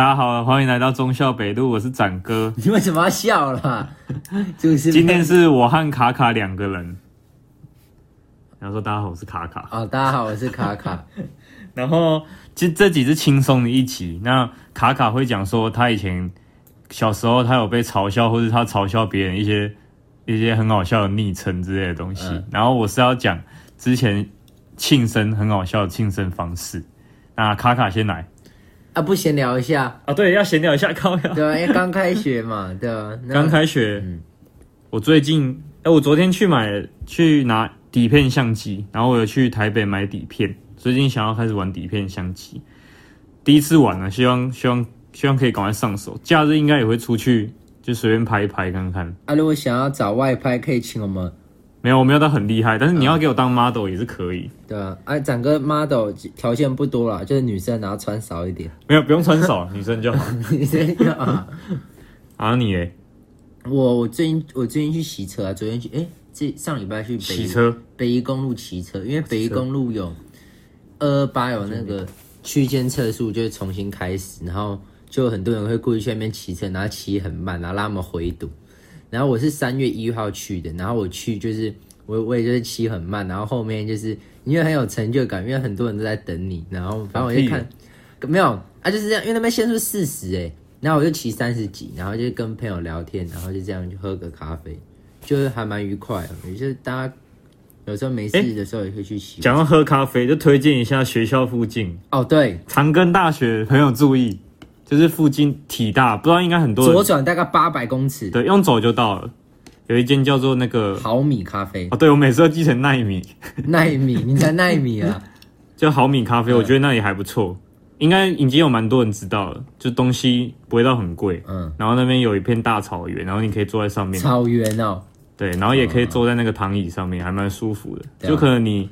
大家好，欢迎来到忠孝北路，我是展哥。你为什么要笑啦？就是今天是我和卡卡两个人。然后说大家好，我是卡卡。哦，大家好，我是卡卡。然后其实这几是轻松的一集。那卡卡会讲说，他以前小时候他有被嘲笑，或者他嘲笑别人一些一些很好笑的昵称之类的东西。嗯、然后我是要讲之前庆生很好笑的庆生方式。那卡卡先来啊，不闲聊一下啊？对，要闲聊一下，靠呀。对啊，因为刚开学嘛，对啊，刚开学。嗯，我最近哎、欸，我昨天去买去拿。底片相机，然后我有去台北买底片，最近想要开始玩底片相机，第一次玩呢，希望希望希望可以赶快上手，假日应该也会出去，就随便拍一拍看看。啊，如果想要找外拍，可以请我们。没有，我没有到很厉害，但是你要给我当 model 也是可以。对啊，哎、啊，展哥 model 条件不多啦，就是女生然后穿少一点。没有，不用穿少，女生就好。女生就好。啊，你嘞？我我最近我最近去洗车啊，昨天去哎。欸这上礼拜去北骑车，北宜公路骑车，因为北宜公路有二二八有那个区间测速，就重新开始，然后就很多人会故意去那边骑车，然后骑很慢，然后让他们回堵。然后我是三月一号去的，然后我去就是我我也就是骑很慢，然后后面就是因为很有成就感，因为很多人都在等你，然后反正我就看没有啊，就是这样，因为那边限速四十哎，然后我就骑三十几，然后就跟朋友聊天，然后就这样去喝个咖啡。就是还蛮愉快的，也就是大家有时候没事的时候也可以去洗。讲到喝咖啡，就推荐一下学校附近哦，对，长庚大学，朋友注意，就是附近体大，不知道应该很多人左转大概八百公尺，对，用走就到了。有一间叫做那个毫米咖啡。哦，对，我每次都记成奈米，奈米，你才奈米啊？叫毫米咖啡，我觉得那里还不错，应该已经有蛮多人知道了，就东西不会到很贵，嗯，然后那边有一片大草原，然后你可以坐在上面，草原哦。对，然后也可以坐在那个躺椅上面，还蛮舒服的。就可能你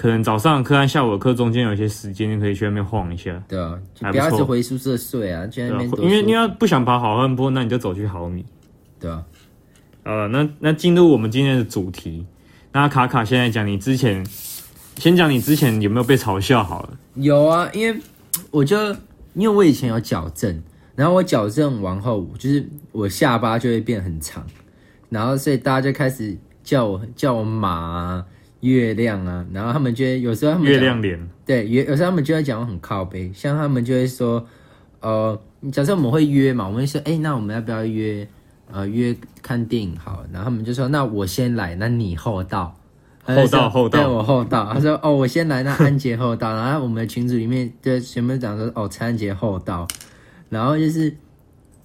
可能早上课和下午的课中间有一些时间，你可以去那边晃一下。对啊，不要是回宿舍睡啊，去那边。因为你要不想爬好汉坡，那你就走去毫米。对啊。呃，那那进入我们今天的主题，那卡卡现在讲你之前，先讲你之前有没有被嘲笑好了？有啊，因为我就因为我以前有矫正，然后我矫正完后，就是我下巴就会变很长。然后，所以大家就开始叫我叫我马啊、月亮啊，然后他们就会有时候他们月亮脸，对，有有时候他们就会讲我很靠背，像他们就会说，呃，假设我们会约嘛，我们会说，哎，那我们要不要约？呃，约看电影好，然后他们就说，那我先来，那你后到，后到后到，对我后到。他说，哦，我先来，那安杰后到。然后我们的群组里面就全部讲说，哦，陈安杰后到。然后就是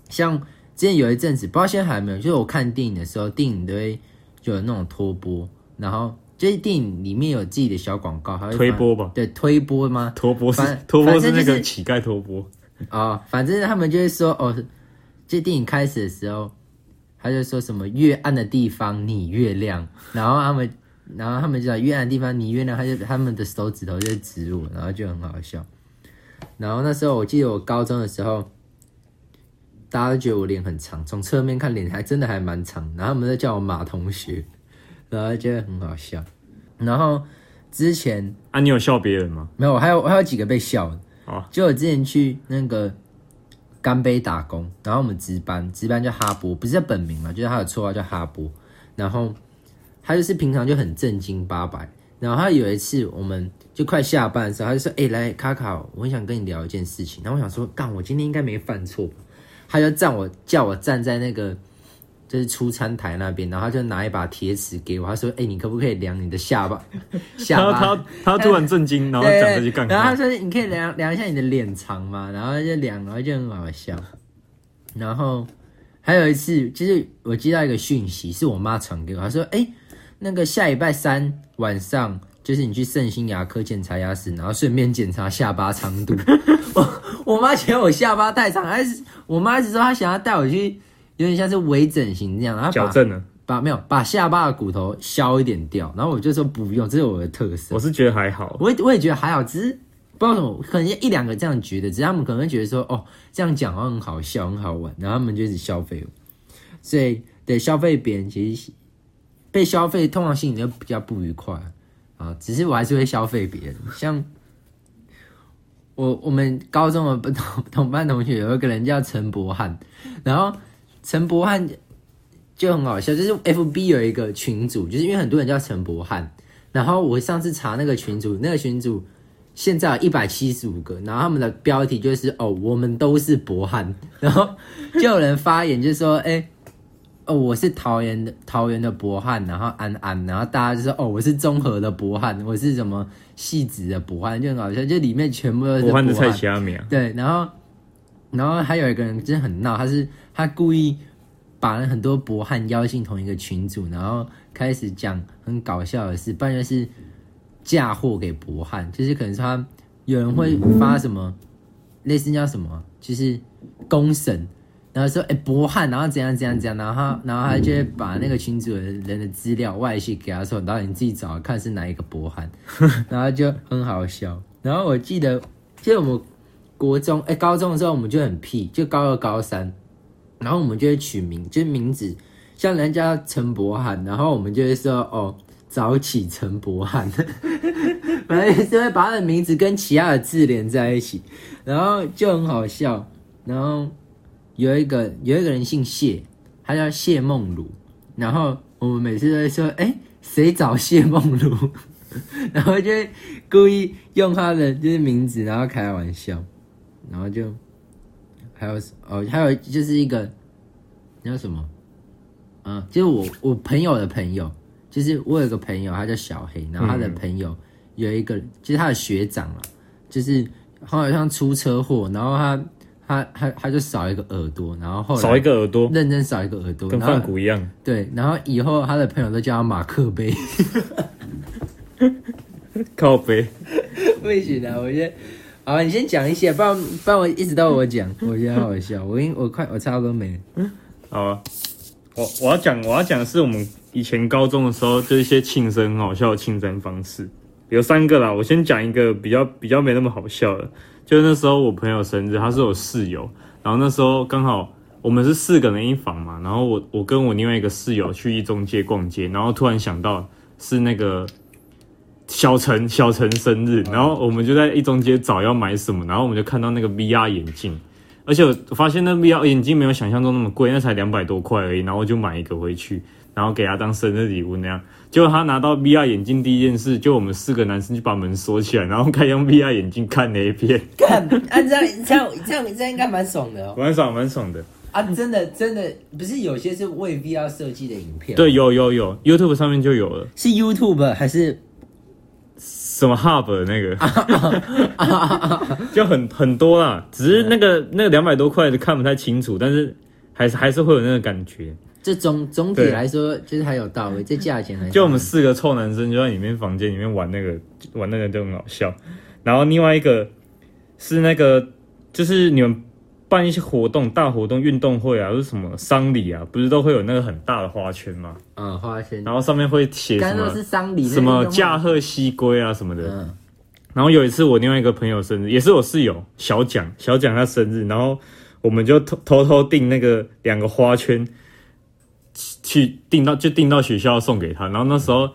像。之前有一阵子，不知道现在还有没有，就是我看电影的时候，电影都会就有那种拖播，然后就是电影里面有自己的小广告，还会推波吧？对，推波吗？拖播是拖播是那个乞丐拖播啊，反正他们就会说哦，这电影开始的时候，他就说什么越暗的地方你越亮，然后他们然后他们就讲越暗的地方你越亮，他就他们的手指头就指我，然后就很好笑。然后那时候我记得我高中的时候。大家都觉得我脸很长，从侧面看脸还真的还蛮长，然后他们在叫我马同学，然后觉得很好笑。然后之前啊，你有笑别人吗？没有，还有还有几个被笑的。哦，就我之前去那个干杯打工，然后我们值班，值班叫哈波，不是叫本名嘛，就是他的绰号叫哈波。然后他就是平常就很正经八百，然后他有一次我们就快下班的时候，他就说：“哎、欸，来卡卡，我很想跟你聊一件事情。”然后我想说：“干，我今天应该没犯错。”他就站我叫我站在那个就是出餐台那边，然后他就拿一把铁尺给我，他说：“哎、欸，你可不可以量你的下巴？” 下巴他他，他突然震惊，然后讲这些干。然后他说：“你可以量量一下你的脸长吗？”然后就量，然后就很好笑。然后还有一次，就是我接到一个讯息，是我妈传给我，她说：“哎、欸，那个下礼拜三晚上，就是你去圣心牙科检查牙齿，然后顺便检查下巴长度。”我 我妈嫌我下巴太长，还是我妈一直说她想要带我去，有点像是微整形这样，然后矫正了，把没有把下巴的骨头削一点掉，然后我就说不用，这是我的特色。我是觉得还好，我也我也觉得还好，只是不知道什么，可能一两个这样觉得，只是他们可能会觉得说哦，这样讲话很好笑，很好玩，然后他们就一直消费我。所以对消费别人，其实被消费通常心里就比较不愉快啊。只是我还是会消费别人，像。我我们高中的同同班同学有一个人叫陈博翰，然后陈柏翰就很好笑，就是 FB 有一个群组，就是因为很多人叫陈柏翰，然后我上次查那个群组，那个群组。现在有一百七十五个，然后他们的标题就是哦，我们都是柏翰，然后就有人发言就说，哎、欸，哦，我是桃园的桃园的博翰，然后安安，然后大家就说，哦，我是综合的博翰，我是什么戏子的博翰，就很好笑，就里面全部都是柏翰的蔡奇阿米啊。对，然后然后还有一个人真的很闹，他是他故意把很多博汉邀进同一个群组，然后开始讲很搞笑的事，不然就是。嫁祸给博汉，就是可能他有人会发什么类似叫什么，就是公审，然后说哎博汉，然后怎样怎样怎样，然后然后他就会把那个群组的人的资料外泄给他说，然后你自己找看是哪一个博汉，然后就很好笑。然后我记得，记得我们国中哎高中的时候，我们就很屁，就高二高三，然后我们就会取名，就是名字像人家陈柏翰，然后我们就会说哦。早起陈柏翰，反正是会把他的名字跟其他的字连在一起，然后就很好笑。然后有一个有一个人姓谢，他叫谢梦茹。然后我们每次都会说：“哎、谁找谢梦茹？” 然后就会故意用他的就是名字，然后开玩笑。然后就还有哦，还有就是一个叫什么？嗯，就是我我朋友的朋友。就是我有个朋友，他叫小黑，然后他的朋友有一个，嗯、就是他的学长了，就是好像出车祸，然后他他他他就少一个耳朵，然后后来少一个耳朵，认真少一个耳朵，跟梵谷一样。对，然后以后他的朋友都叫他马克杯，靠杯，不行啊！我觉得，好，你先讲一些，不然不然我一直都我讲，我觉得好笑。我因我快我差不多没了，好啊，我我要讲我要讲的是我们。以前高中的时候，就一些庆生很好笑的庆生方式，有三个啦。我先讲一个比较比较没那么好笑的，就是那时候我朋友生日，他是我室友，然后那时候刚好我们是四个人一房嘛，然后我我跟我另外一个室友去一中街逛街，然后突然想到是那个小陈小陈生日，然后我们就在一中街找要买什么，然后我们就看到那个 VR 眼镜，而且我发现那 VR 眼镜没有想象中那么贵，那才两百多块而已，然后我就买一个回去。然后给他当生日礼物那样，结果他拿到 VR 眼镜第一件事，就我们四个男生就把门锁起来，然后开用 VR 眼镜看那一片。看，啊，这样这样这样这样应该蛮爽的哦。蛮爽，蛮爽的。啊，真的真的不是有些是为 VR 设计的影片？对，有有有，YouTube 上面就有了。是 YouTube 还是什么 Hub 那个？就很很多啦，只是那个那个两百多块的看不太清楚，但是还是还是会有那个感觉。这总总体来说就是还有到位，这价钱还就我们四个臭男生就在里面房间里面玩那个玩那个就很好笑，然后另外一个是那个就是你们办一些活动大活动运动会啊，或是什么丧礼啊，不是都会有那个很大的花圈吗？嗯，花圈，然后上面会写什么？是丧礼什么驾鹤西归啊什么的。嗯，然后有一次我另外一个朋友生日，也是我室友小蒋，小蒋他生日，然后我们就偷偷偷订那个两个花圈。去订到就订到学校送给他，然后那时候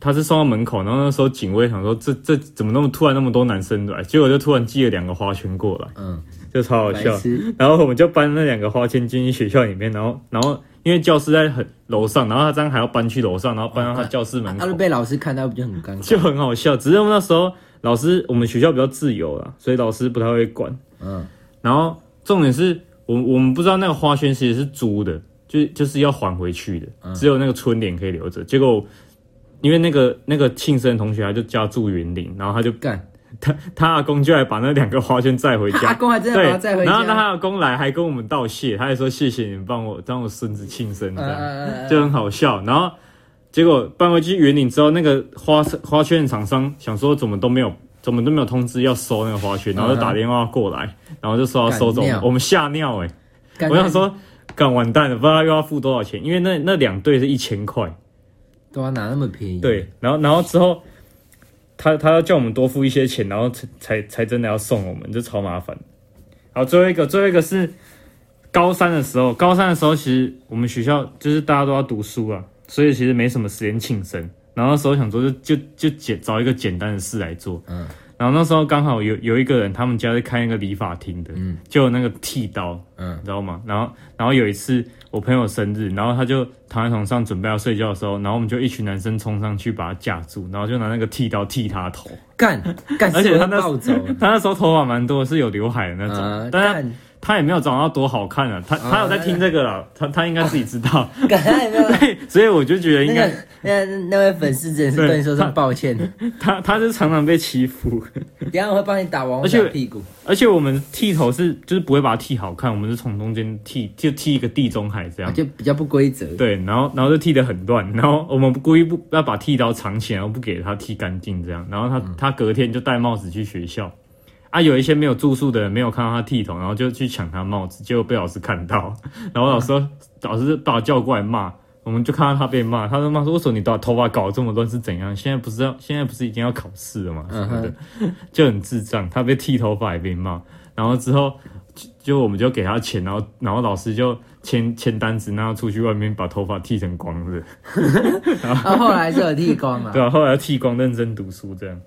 他是送到门口，然后那时候警卫想说这这怎么那么突然那么多男生来，结果就突然寄了两个花圈过来，嗯，就超好笑。然后我们就搬那两个花圈进去学校里面，然后然后因为教室在很楼上，然后他这样还要搬去楼上，然后搬到他教室门口，他就被老师看到不就很尴尬，就很好笑。只是那时候老师我们学校比较自由啦，所以老师不太会管，嗯。然后重点是我我们不知道那个花圈其实是租的。就就是要还回去的，只有那个春联可以留着。嗯、结果，因为那个那个庆生同学他就家住云林，然后他就干他 他阿公就来把那两个花圈载回家。阿公还真的把他载回家。然后他阿公来还跟我们道谢，他还说谢谢你们帮我当我孙子庆生这样，嗯、就很好笑。然后结果搬回去云林之后，那个花花圈的厂商想说怎么都没有怎么都没有通知要收那个花圈，然后就打电话过来，然后就说要收走，我们吓尿哎、欸！我想说。干完蛋了，不知道又要付多少钱，因为那那两对是一千块，都要拿那么便宜？对，然后然后之后，他他要叫我们多付一些钱，然后才才才真的要送我们，就超麻烦。好，最后一个最后一个是高三的时候，高三的时候其实我们学校就是大家都要读书啊，所以其实没什么时间庆生。然后那时候想说就就就简找一个简单的事来做，嗯，然后那时候刚好有有一个人，他们家是开那个理发厅的，嗯，就有那个剃刀，嗯，你知道吗？然后然后有一次我朋友生日，然后他就躺在床上准备要睡觉的时候，然后我们就一群男生冲上去把他架住，然后就拿那个剃刀剃他头，干干，而且他那他那时候头发蛮多，是有刘海的那种，呃、但是。他也没有长到多好看啊，他他有在听这个了，他他应该自己知道。他也没有，对，所以我就觉得应该那那位粉丝真的是跟你说声抱歉。他他是常常被欺负，等下我会帮你打王者屁股。而且我们剃头是就是不会把它剃好看，我们是从中间剃，就剃一个地中海这样，就比较不规则。对，然后然后就剃得很乱，然后我们故意不要把剃刀藏起来，然后不给他剃干净这样，然后他他隔天就戴帽子去学校。啊，有一些没有住宿的人没有看到他剃头，然后就去抢他帽子，结果被老师看到，然后老师老师把我叫过来骂，我们就看到他被骂，他说骂说为什么你把头发搞这么乱是怎样？现在不是要现在不是已经要考试了吗？什么的，就很智障，他被剃头发也被骂，然后之后就，就我们就给他钱，然后然后老师就签签单子，然后出去外面把头发剃成光的，然后后来就有剃光了，对啊，后来剃光认真读书这样。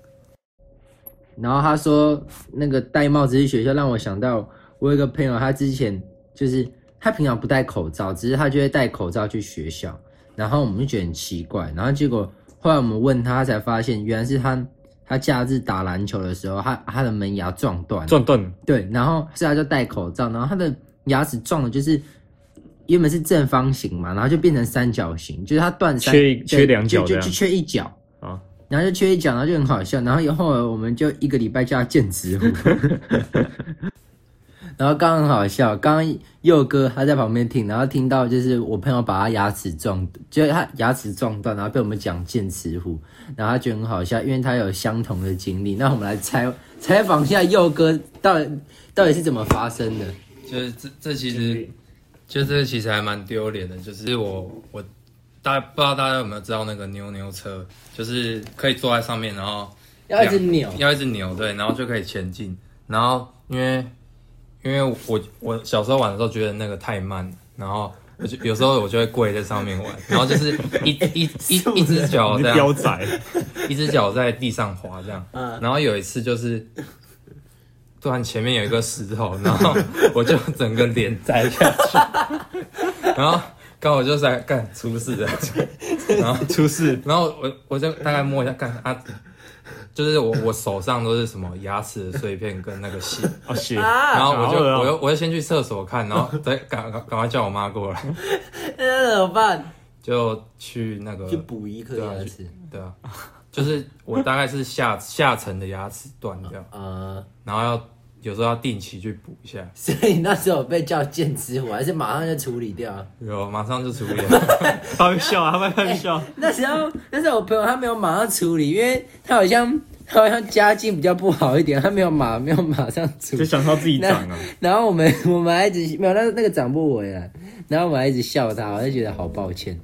然后他说，那个戴帽子去学校，让我想到我有一个朋友，他之前就是他平常不戴口罩，只是他就会戴口罩去学校。然后我们就觉得很奇怪，然后结果后来我们问他，他才发现原来是他他假日打篮球的时候，他他的门牙撞断，撞断。对，然后所以他就戴口罩，然后他的牙齿撞的就是原本是正方形嘛，然后就变成三角形，就是他断三缺缺两角，就就缺一角。然后就缺一讲，然后就很好笑。然后以后我们就一个礼拜叫他剑齿虎。然后刚刚很好笑，刚刚佑哥他在旁边听，然后听到就是我朋友把他牙齿撞，就是他牙齿撞断，然后被我们讲剑齿虎，然后他觉得很好笑，因为他有相同的经历。那我们来采 采访一下佑哥，到底到底是怎么发生的？就是这这其实，就这其实还蛮丢脸的，就是我我。大家不知道大家有没有知道那个扭扭车，就是可以坐在上面，然后要一直扭，要一直扭，对，然后就可以前进。然后因为因为我我小时候玩的时候觉得那个太慢，然后我就有时候我就会跪在上面玩，然后就是 一一一一只脚这样，飙仔，一只脚在地上滑这样。然后有一次就是突然前面有一个石头，然后我就整个脸栽下去，然后。刚好就在干出事的，然后出事，然后我我就大概摸一下，干啊，就是我我手上都是什么牙齿的碎片跟那个血。哦血，然后我就我就我就先去厕所看，然后再赶赶赶快叫我妈过来，那怎么办？就去那个去补一颗牙齿，对啊，就是我大概是下下层的牙齿断掉，啊，然后要。有时候要定期去补一下，所以那时候被叫剑之虎，还是马上就处理掉？有，马上就处理了。他会笑啊，他会笑。那时候，那时候我朋友他没有马上处理，因为他好像他好像家境比较不好一点，他没有马没有马上处理，就想到自己长啊。然后我们我们还一直没有那那个长不回来，然后我们还一直笑他，我就觉得好抱歉。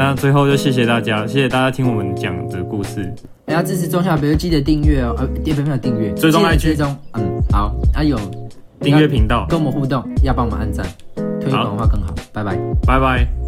那最后就谢谢大家，谢谢大家听我们讲的故事。大家支持中小别记得订阅哦，呃，点没有订阅，追踪 IG，追踪，嗯，好，还、啊、有订阅频道，跟我们互动，要帮我们按赞，推广的话更好，好拜拜，拜拜。